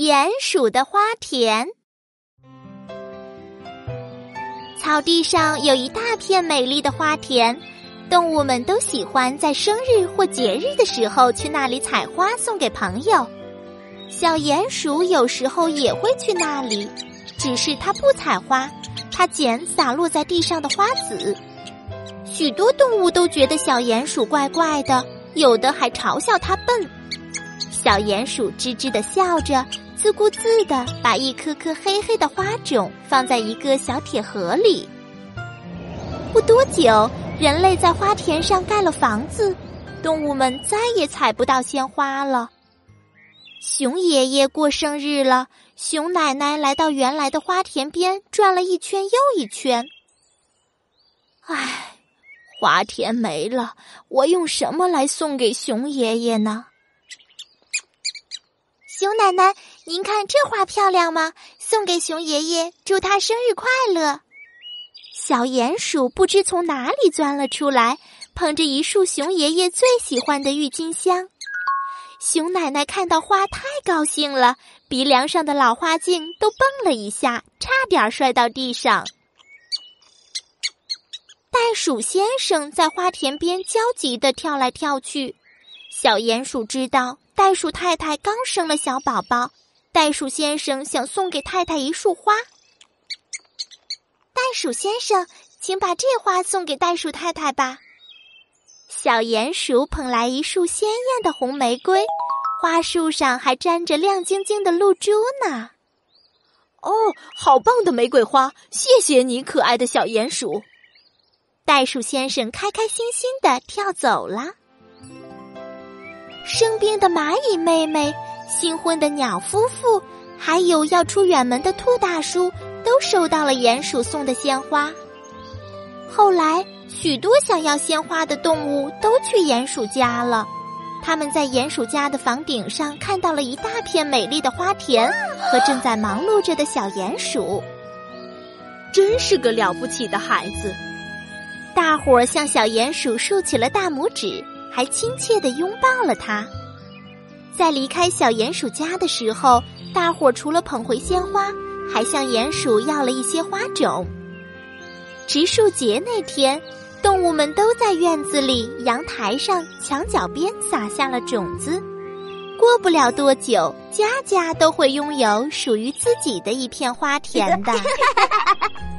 鼹鼠的花田。草地上有一大片美丽的花田，动物们都喜欢在生日或节日的时候去那里采花送给朋友。小鼹鼠有时候也会去那里，只是它不采花，它捡洒落在地上的花籽。许多动物都觉得小鼹鼠怪怪的，有的还嘲笑它笨。小鼹鼠吱吱的笑着，自顾自的把一颗颗黑黑的花种放在一个小铁盒里。不多久，人类在花田上盖了房子，动物们再也采不到鲜花了。熊爷爷过生日了，熊奶奶来到原来的花田边转了一圈又一圈。唉，花田没了，我用什么来送给熊爷爷呢？熊奶奶，您看这花漂亮吗？送给熊爷爷，祝他生日快乐。小鼹鼠不知从哪里钻了出来，捧着一束熊爷爷最喜欢的郁金香。熊奶奶看到花太高兴了，鼻梁上的老花镜都蹦了一下，差点摔到地上。袋鼠先生在花田边焦急地跳来跳去，小鼹鼠知道。袋鼠太太刚生了小宝宝，袋鼠先生想送给太太一束花。袋鼠先生，请把这花送给袋鼠太太吧。小鼹鼠捧来一束鲜艳的红玫瑰，花束上还沾着亮晶晶的露珠呢。哦，好棒的玫瑰花！谢谢你，可爱的小鼹鼠。袋鼠先生开开心心的跳走了。生病的蚂蚁妹妹、新婚的鸟夫妇，还有要出远门的兔大叔，都收到了鼹鼠送的鲜花。后来，许多想要鲜花的动物都去鼹鼠家了。他们在鼹鼠家的房顶上看到了一大片美丽的花田和正在忙碌着的小鼹鼠。真是个了不起的孩子！大伙儿向小鼹鼠竖起了大拇指。还亲切的拥抱了它。在离开小鼹鼠家的时候，大伙儿除了捧回鲜花，还向鼹鼠要了一些花种。植树节那天，动物们都在院子里、阳台上、墙角边撒下了种子。过不了多久，家家都会拥有属于自己的一片花田的。